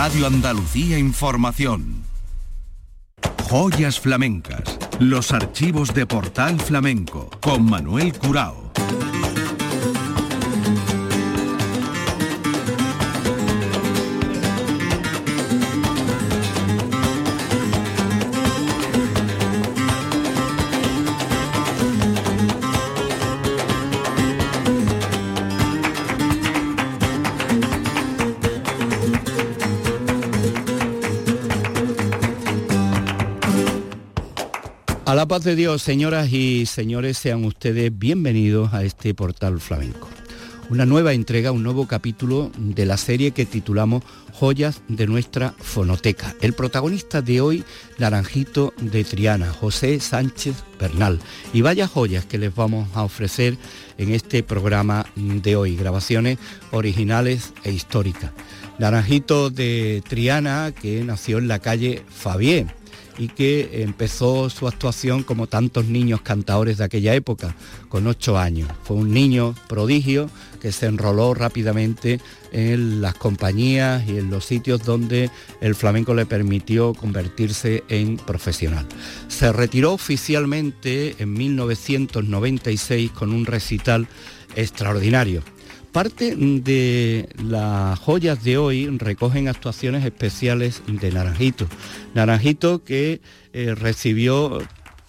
Radio Andalucía Información. Joyas flamencas. Los archivos de Portal Flamenco con Manuel Curao. La paz de Dios, señoras y señores, sean ustedes bienvenidos a este portal flamenco. Una nueva entrega, un nuevo capítulo de la serie que titulamos Joyas de nuestra fonoteca. El protagonista de hoy, Naranjito de Triana, José Sánchez Bernal. Y vaya joyas que les vamos a ofrecer en este programa de hoy, grabaciones originales e históricas. Naranjito de Triana, que nació en la calle Fabié y que empezó su actuación como tantos niños cantadores de aquella época, con ocho años. Fue un niño prodigio que se enroló rápidamente en las compañías y en los sitios donde el flamenco le permitió convertirse en profesional. Se retiró oficialmente en 1996 con un recital extraordinario Parte de las joyas de hoy recogen actuaciones especiales de Naranjito. Naranjito que eh, recibió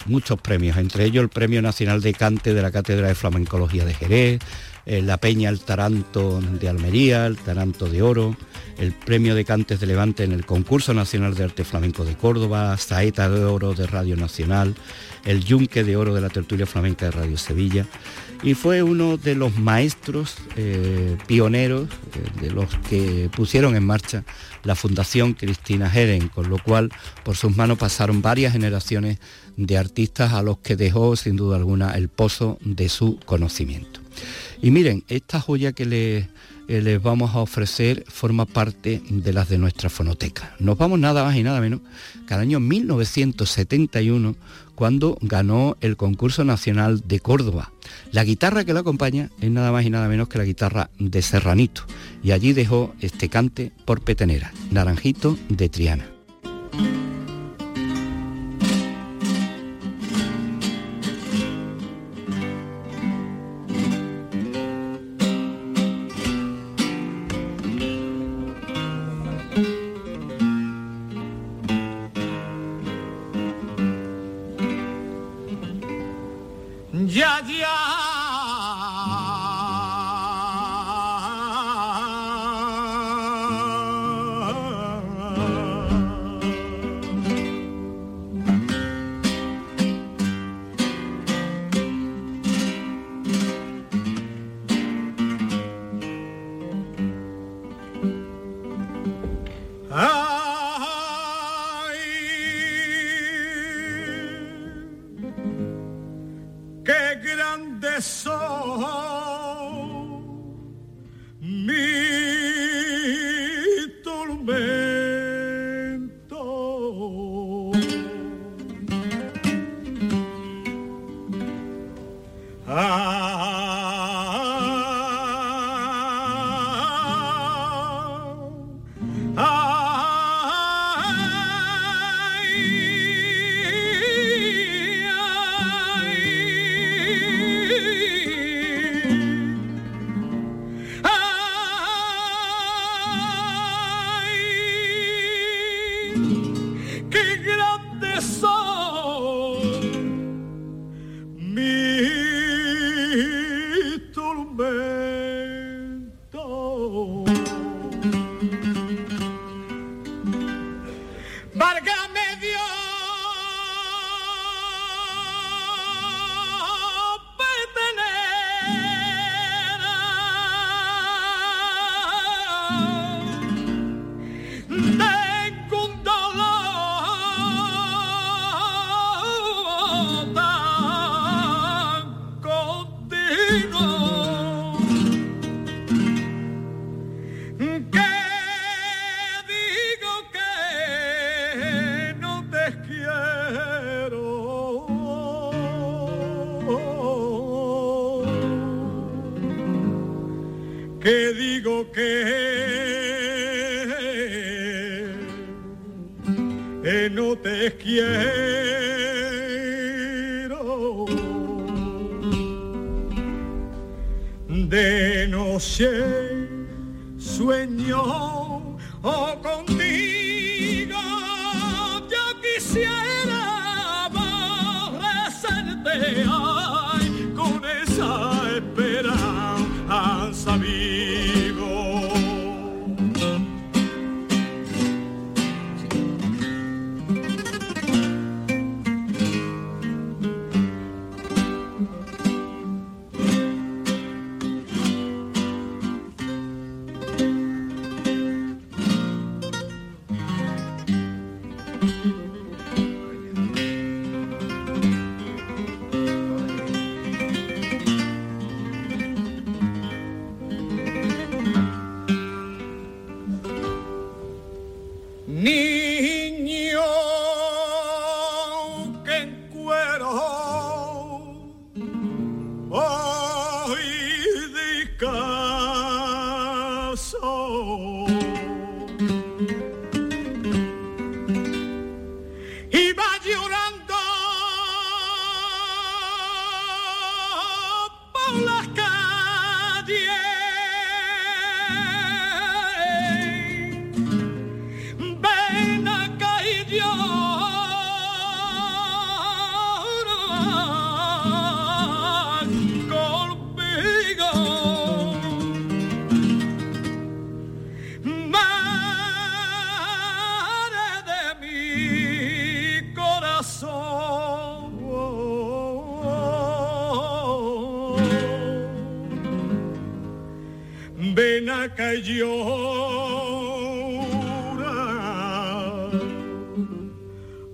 muchos premios, entre ellos el Premio Nacional de Cante de la Cátedra de Flamencología de Jerez, eh, la Peña El Taranto de Almería, el Taranto de Oro, el Premio de Cantes de Levante en el Concurso Nacional de Arte Flamenco de Córdoba, Saeta de Oro de Radio Nacional, el Yunque de Oro de la Tertulia Flamenca de Radio Sevilla y fue uno de los maestros eh, pioneros eh, de los que pusieron en marcha la Fundación Cristina Heren, con lo cual por sus manos pasaron varias generaciones de artistas a los que dejó sin duda alguna el pozo de su conocimiento. Y miren, esta joya que les, eh, les vamos a ofrecer forma parte de las de nuestra fonoteca. Nos vamos nada más y nada menos que al año 1971 cuando ganó el concurso nacional de Córdoba. La guitarra que la acompaña es nada más y nada menos que la guitarra de Serranito y allí dejó este cante por petenera, Naranjito de Triana. Sueño o contigo, yo quisiera Ven acá y llora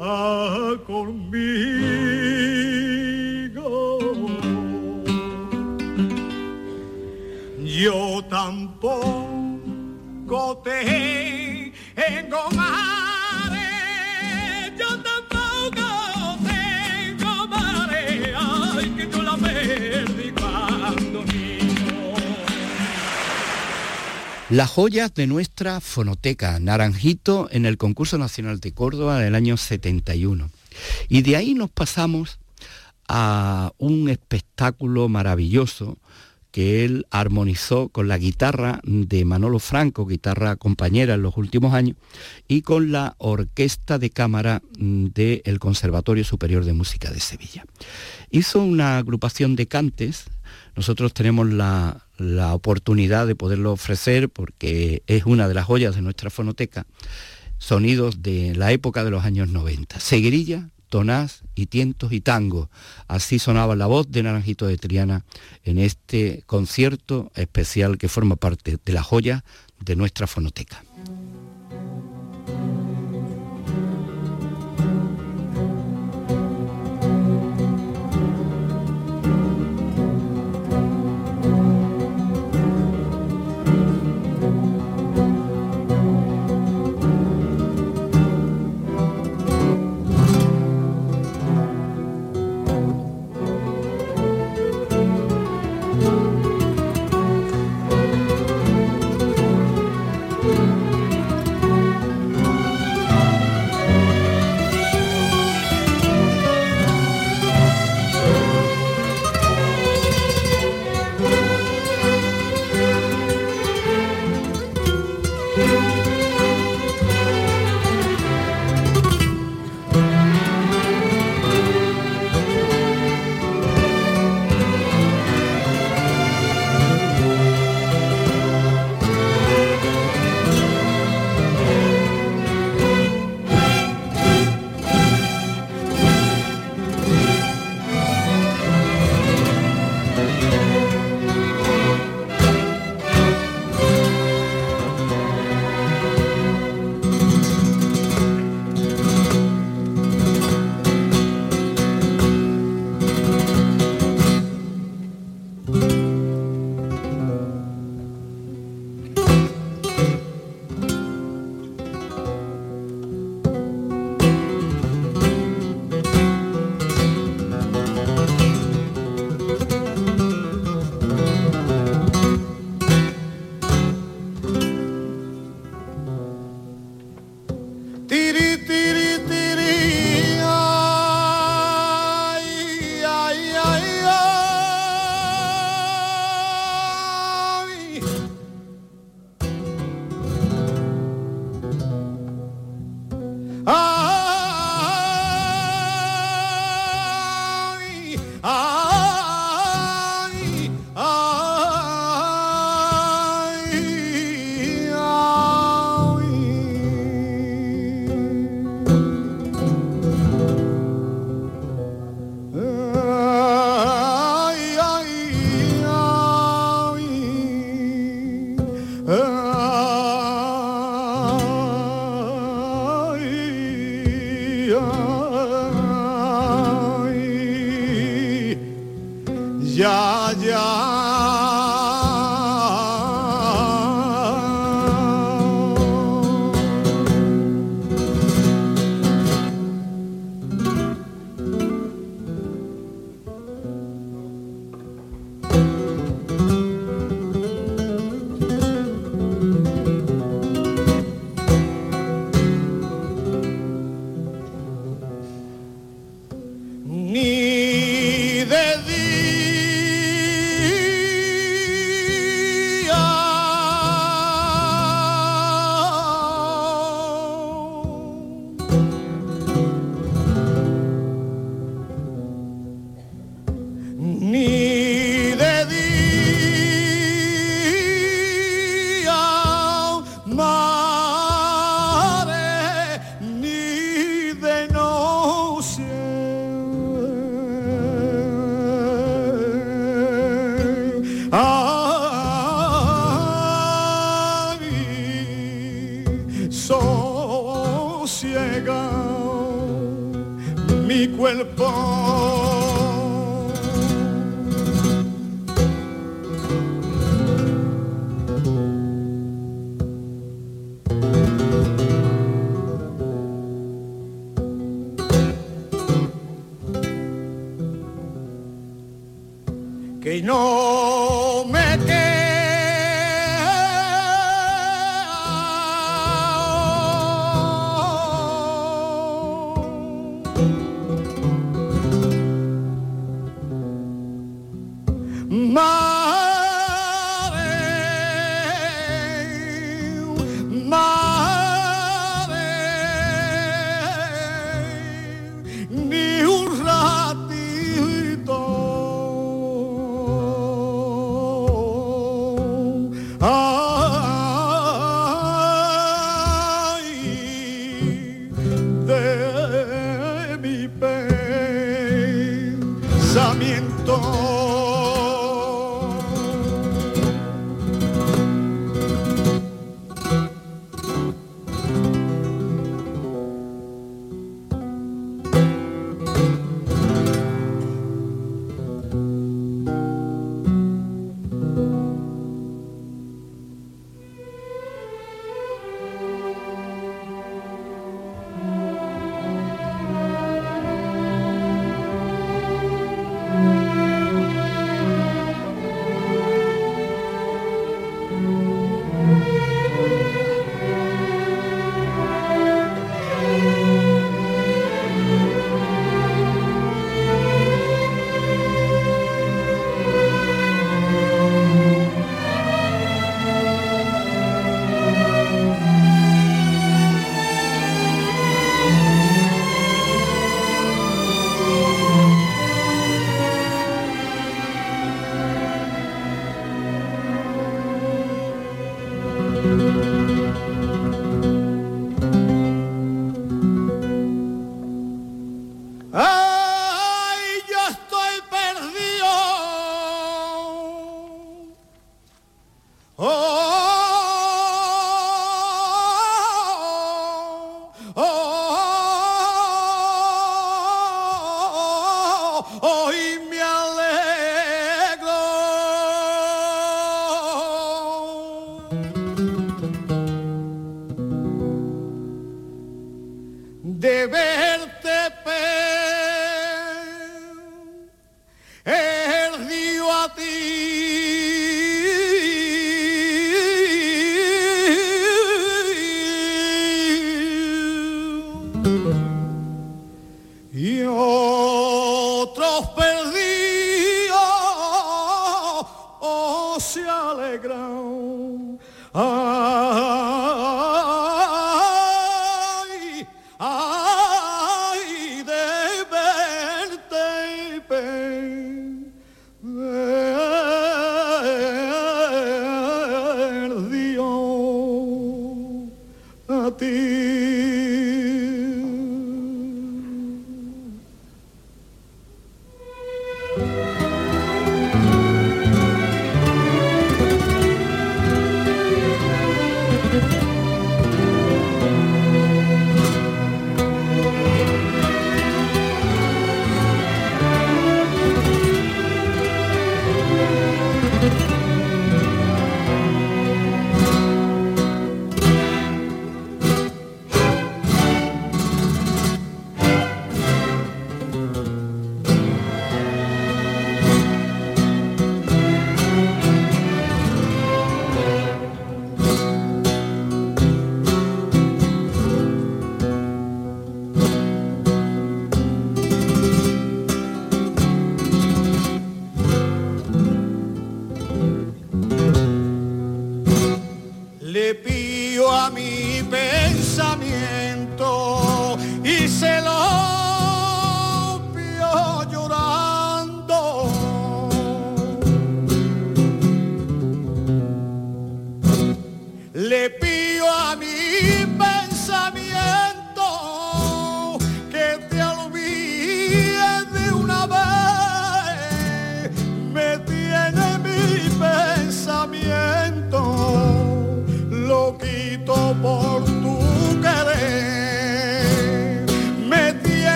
ah, conmigo. Yo tampoco tengo madre, Las joyas de nuestra fonoteca, Naranjito en el concurso nacional de Córdoba del año 71. Y de ahí nos pasamos a un espectáculo maravilloso que él armonizó con la guitarra de Manolo Franco, guitarra compañera en los últimos años, y con la orquesta de cámara del Conservatorio Superior de Música de Sevilla. Hizo una agrupación de cantes, nosotros tenemos la, la oportunidad de poderlo ofrecer porque es una de las joyas de nuestra fonoteca, sonidos de la época de los años 90. Seguirilla, tonás y tientos y tango. Así sonaba la voz de Naranjito de Triana en este concierto especial que forma parte de la joya de nuestra fonoteca. Que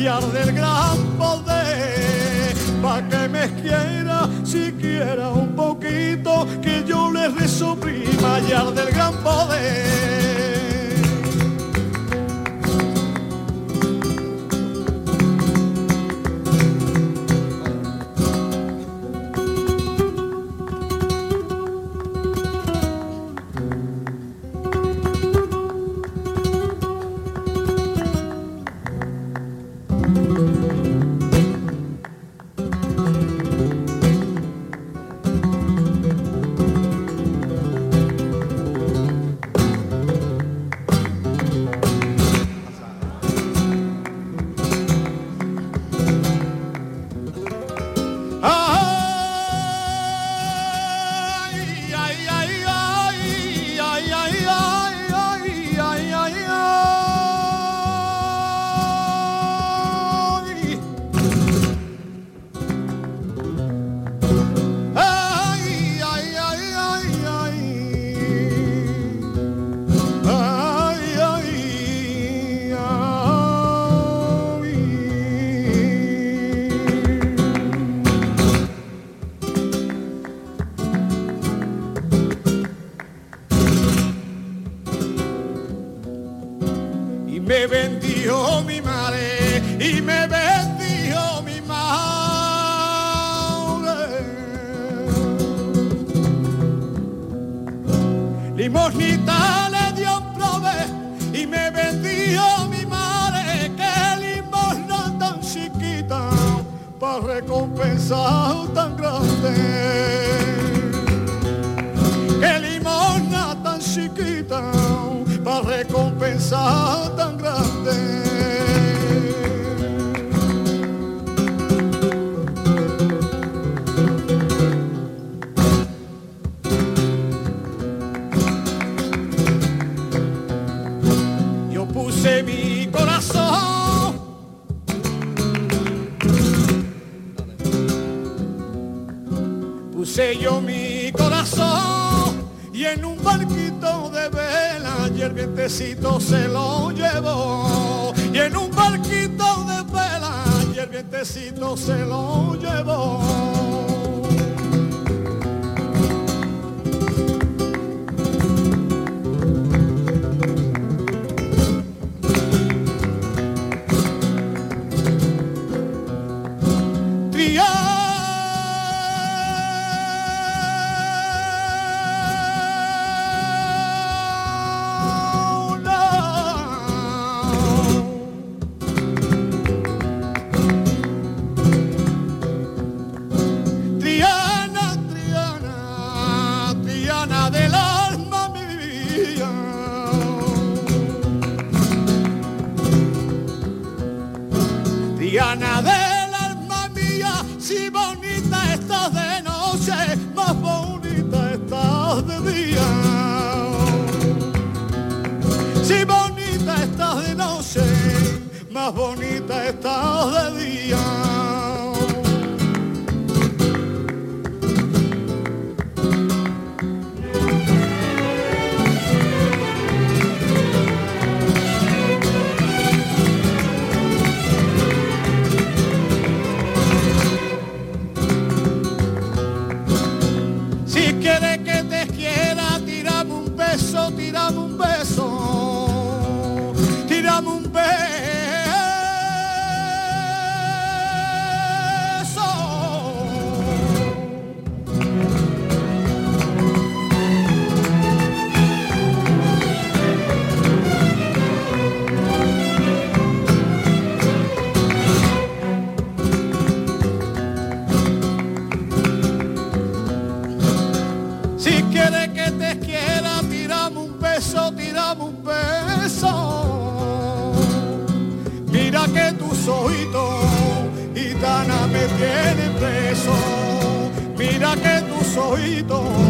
y arde el gran poder. Pa' que me quiera siquiera un poquito, que yo le rezo prima y arde el gran poder. la recompensa tan grande. Que limona tan chiquita, para recompensa tan grande. En un barquito de vela y el vientecito se lo llevó. Y en un barquito de vela y el vientecito se lo llevó. Bonita estás de día. me tienen preso. Mira que tus oídos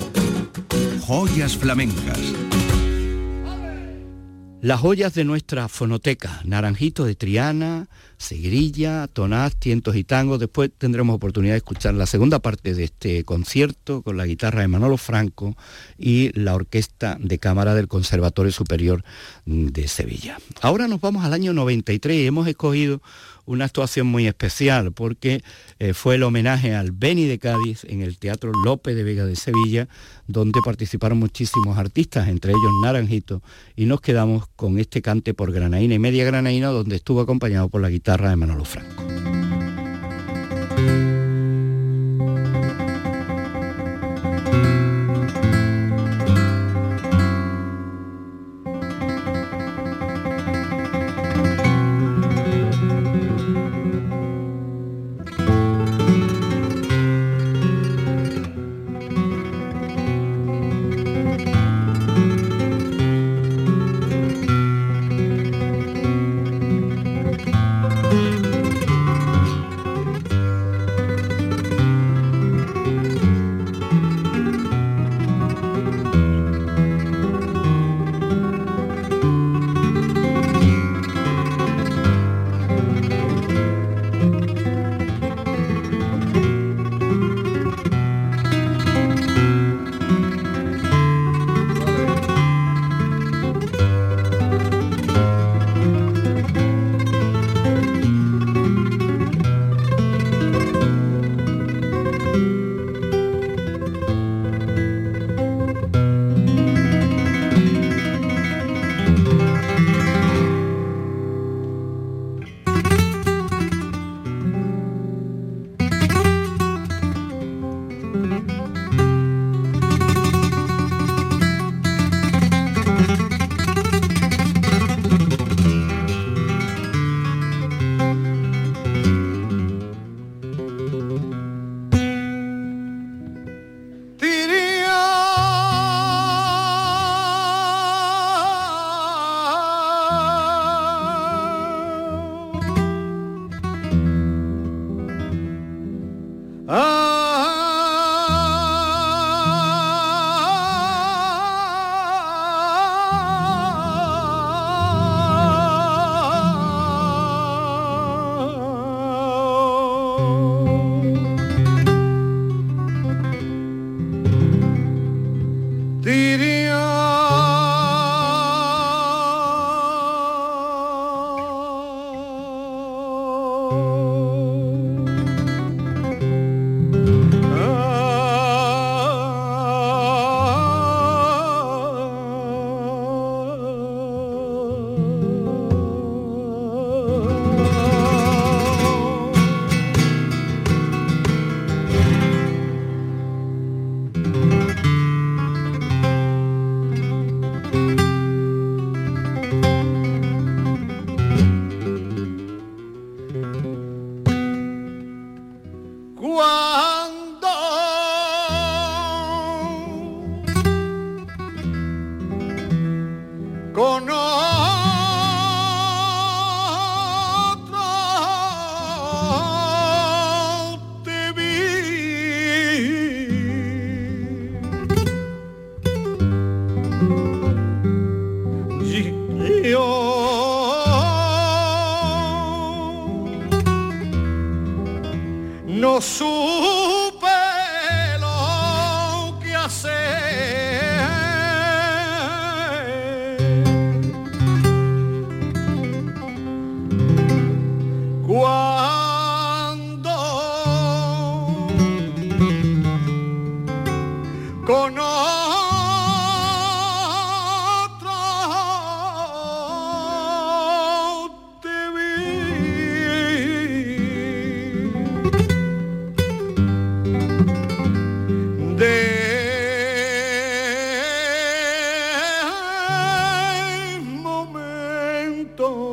Joyas flamencas. Las joyas de nuestra fonoteca, Naranjito de Triana, Segrilla, Tonás, Tientos y Tangos. Después tendremos oportunidad de escuchar la segunda parte de este concierto con la guitarra de Manolo Franco y la orquesta de cámara del Conservatorio Superior de Sevilla. Ahora nos vamos al año 93 y hemos escogido una actuación muy especial porque eh, fue el homenaje al Beni de Cádiz en el Teatro López de Vega de Sevilla, donde participaron muchísimos artistas, entre ellos Naranjito, y nos quedamos con este cante por granaína y media granaína, donde estuvo acompañado por la guitarra de Manolo Franco. Oh. De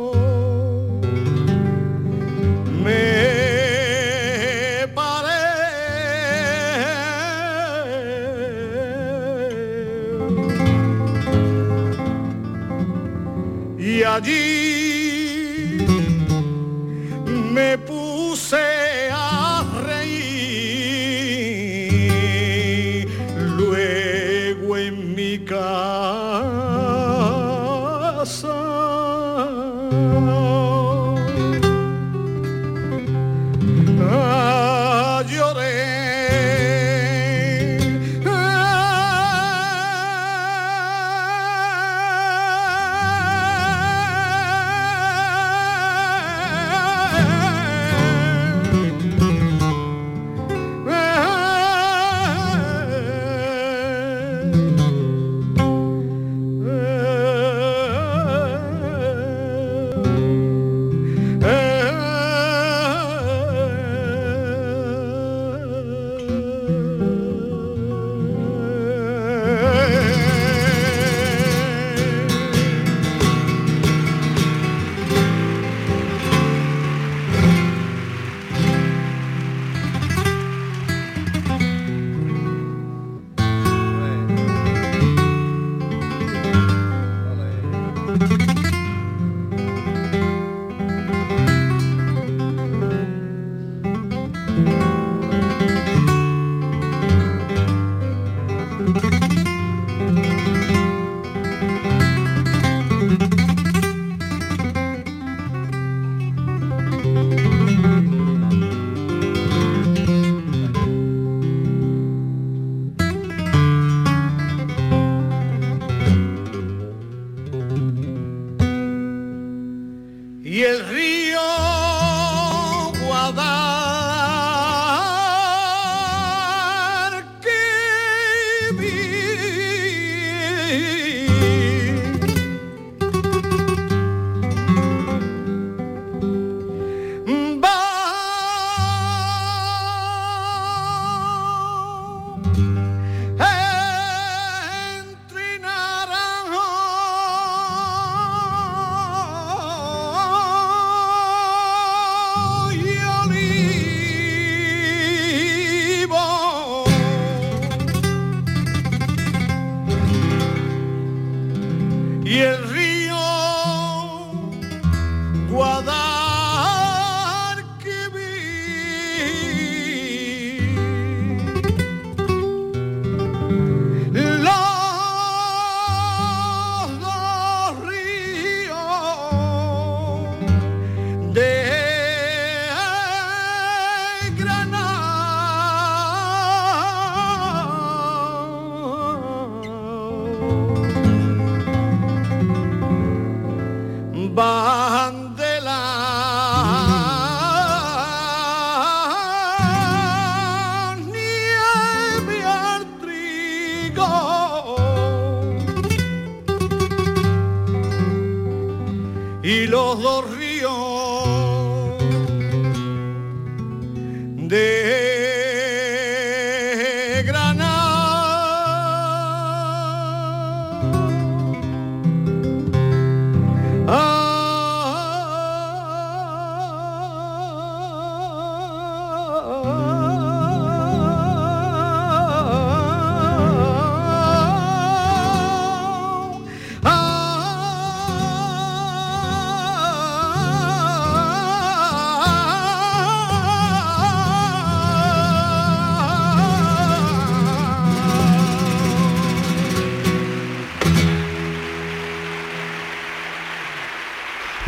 y los dos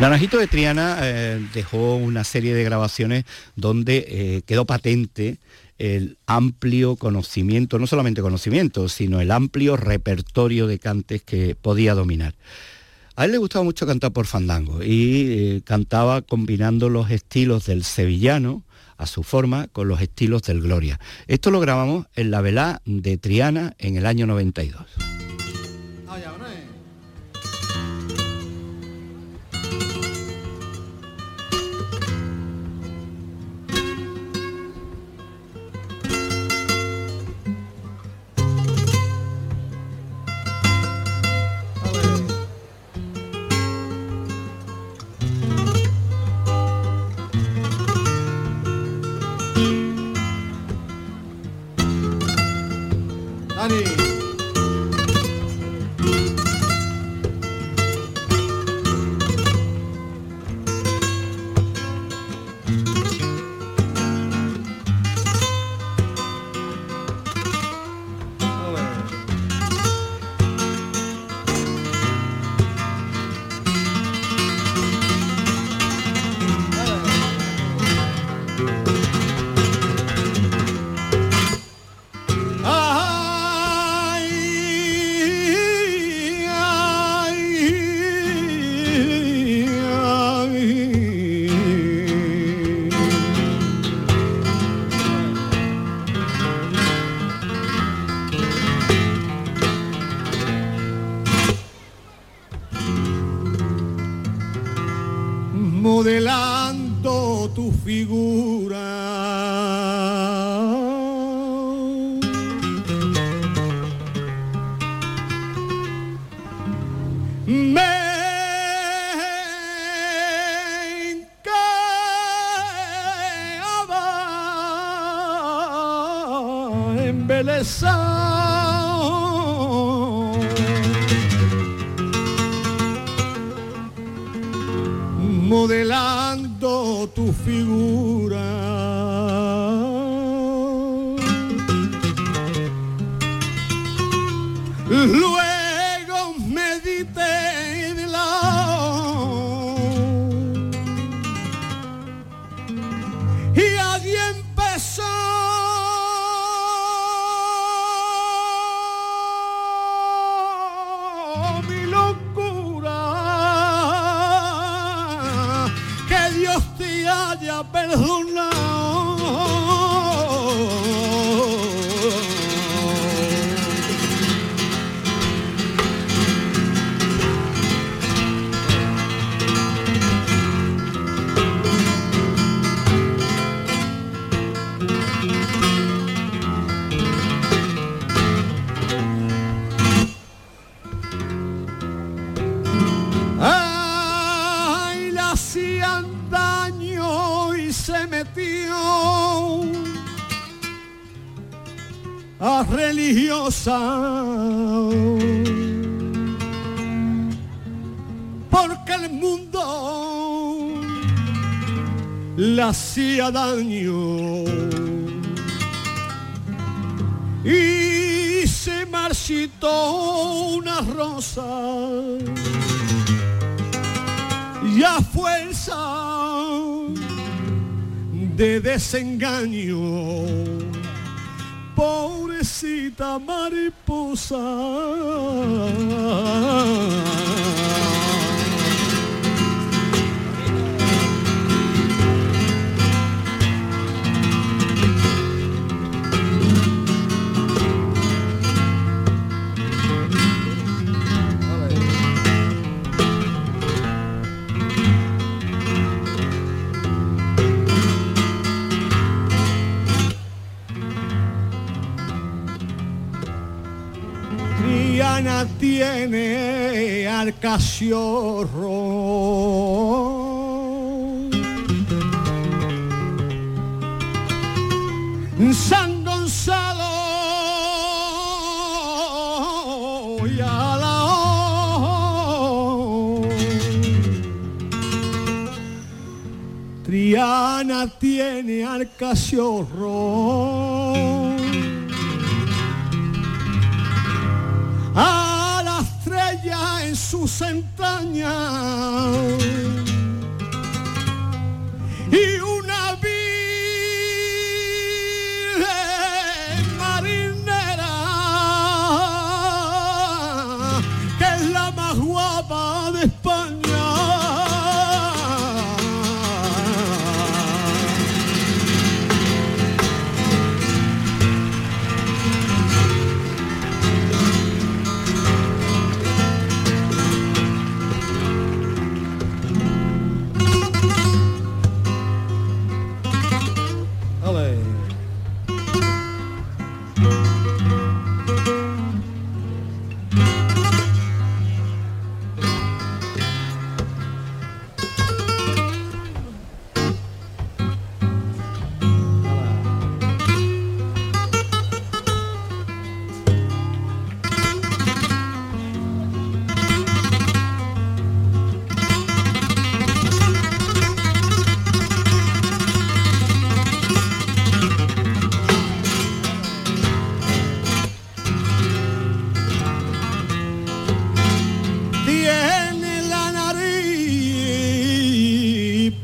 Naranjito de Triana eh, dejó una serie de grabaciones donde eh, quedó patente el amplio conocimiento, no solamente conocimiento, sino el amplio repertorio de cantes que podía dominar. A él le gustaba mucho cantar por fandango y eh, cantaba combinando los estilos del sevillano a su forma con los estilos del Gloria. Esto lo grabamos en la velá de Triana en el año 92. Modelando locura. Que Dios te haya perdonado. Religiosa. Porque el mundo le hacía daño y se marchitó una rosa y a fuerza de desengaño, pobrecita mariposa. Triana tiene al cachorro. San Gonzalo y a la O. Triana tiene al a la estrella en sus entrañas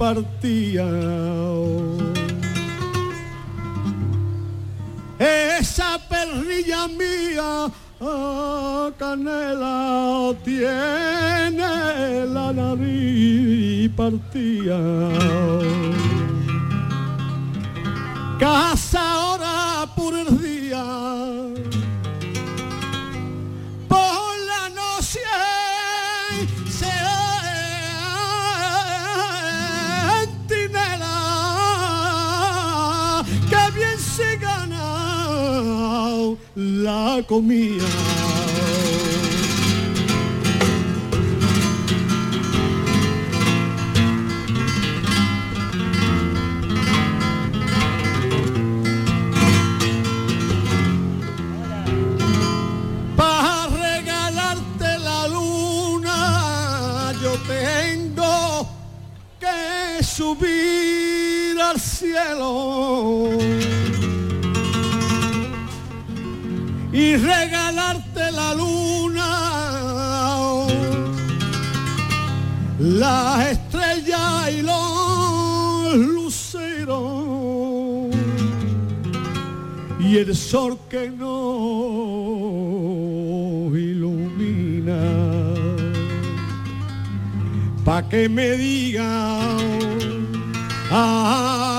partía. Esa perrilla mía, oh, canela, tiene la nariz partía. Casa ahora por el día la comía. Para regalarte la luna yo tengo que subir al cielo y regalarte la luna, la estrella y los luceros y el sol que no ilumina. Pa' que me digan, ah,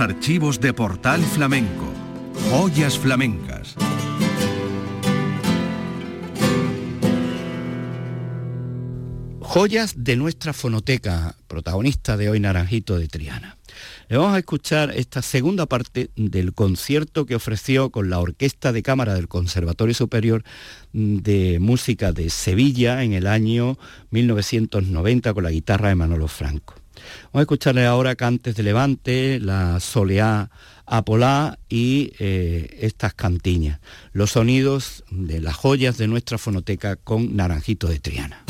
archivos de Portal Flamenco. Joyas flamencas. Joyas de nuestra fonoteca, protagonista de hoy Naranjito de Triana. Le vamos a escuchar esta segunda parte del concierto que ofreció con la Orquesta de Cámara del Conservatorio Superior de Música de Sevilla en el año 1990 con la guitarra de Manolo Franco. Vamos a escucharle ahora Cantes de Levante, la Soleá Apolá y eh, estas cantiñas, los sonidos de las joyas de nuestra fonoteca con Naranjito de Triana.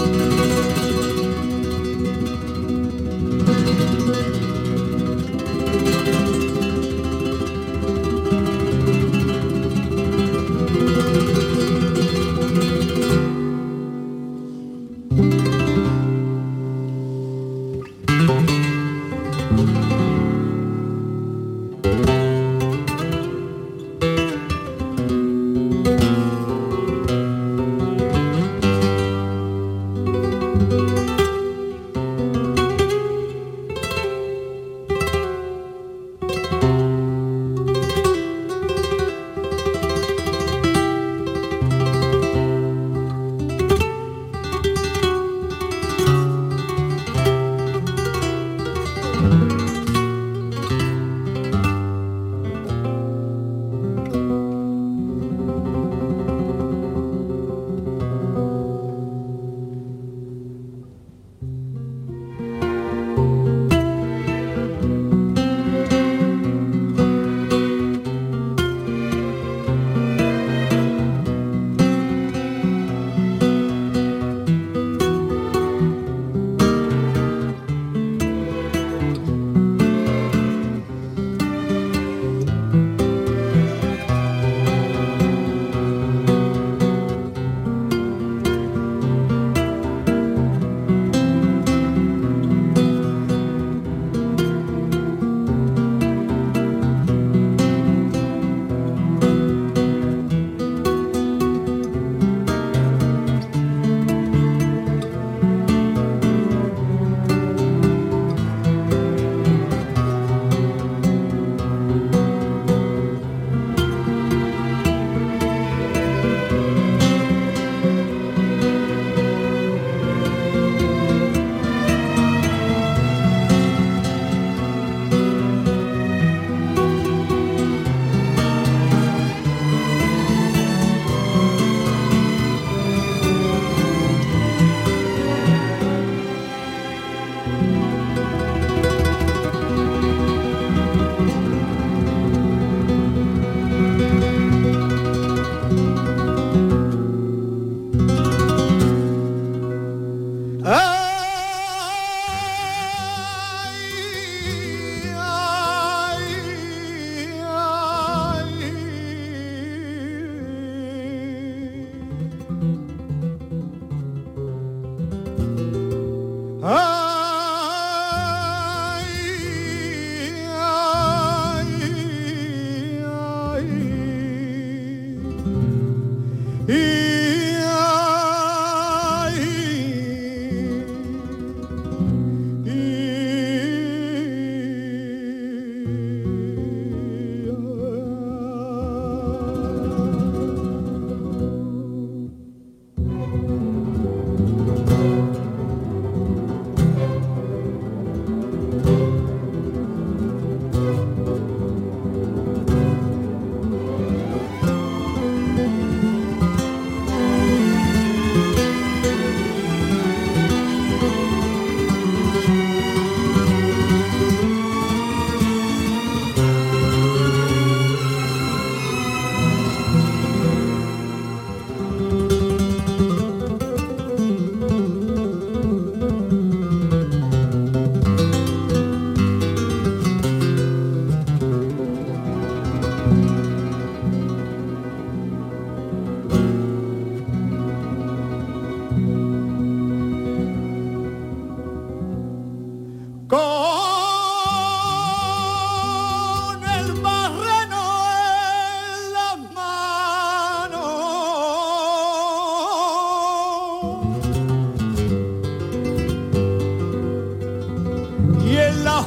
y en la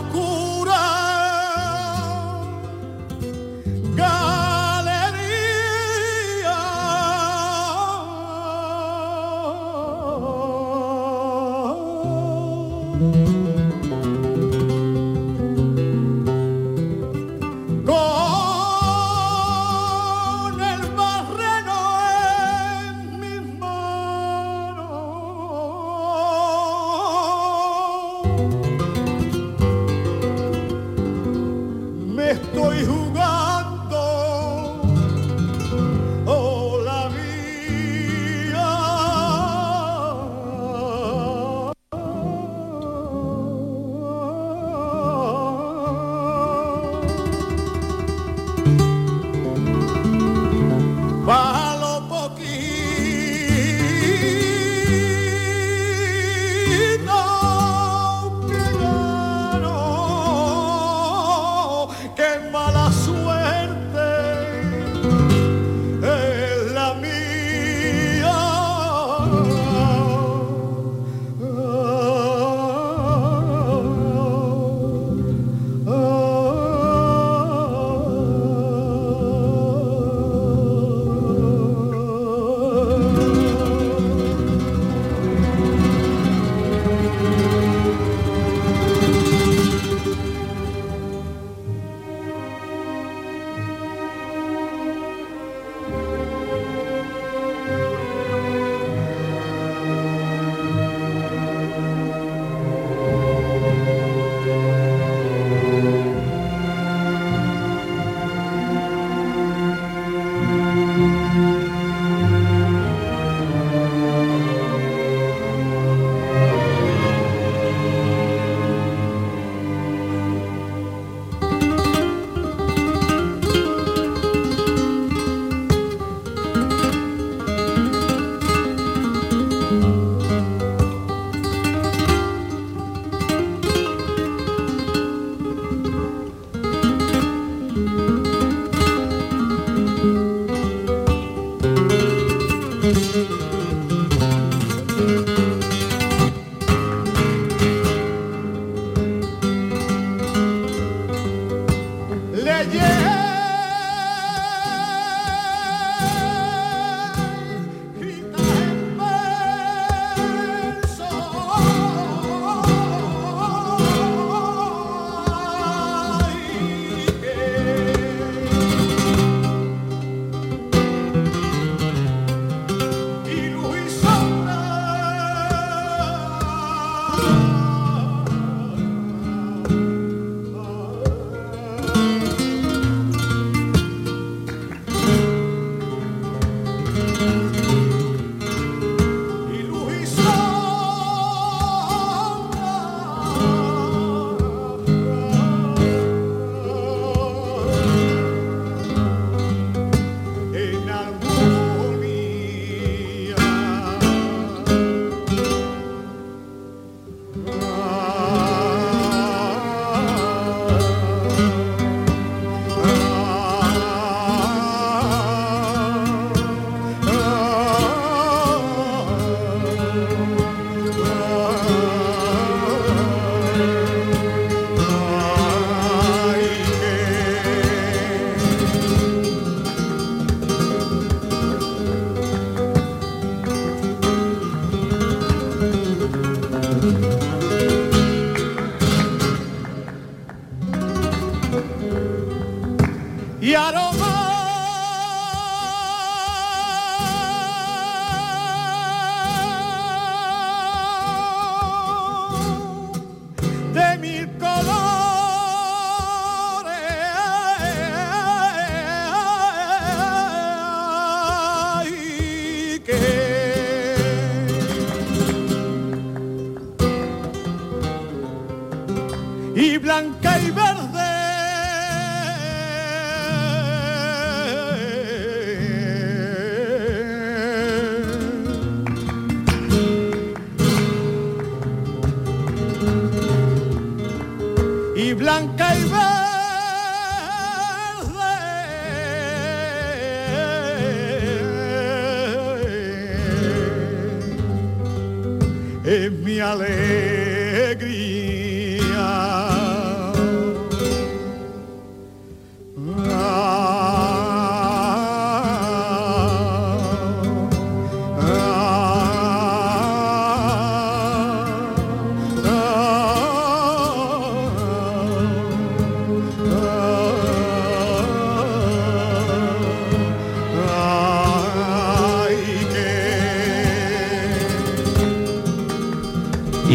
Mm-hmm.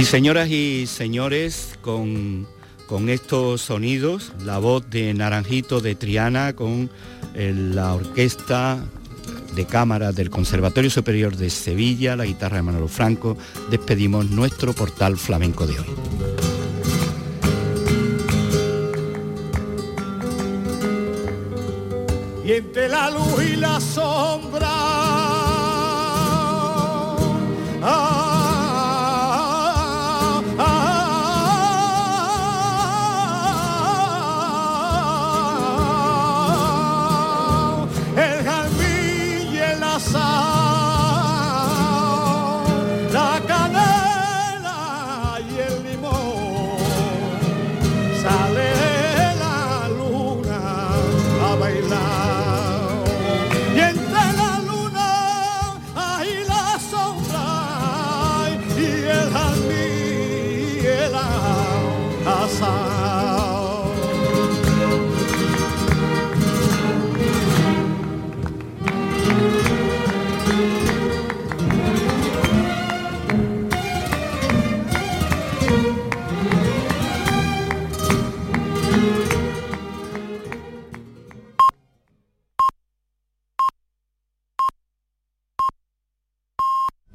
Señoras y señores, con, estos sonidos, la voz de Naranjito de Triana con la orquesta de cámara del Conservatorio Superior de Sevilla, la guitarra de Manolo Franco, despedimos nuestro portal flamenco de hoy. Entre la luz y la sombra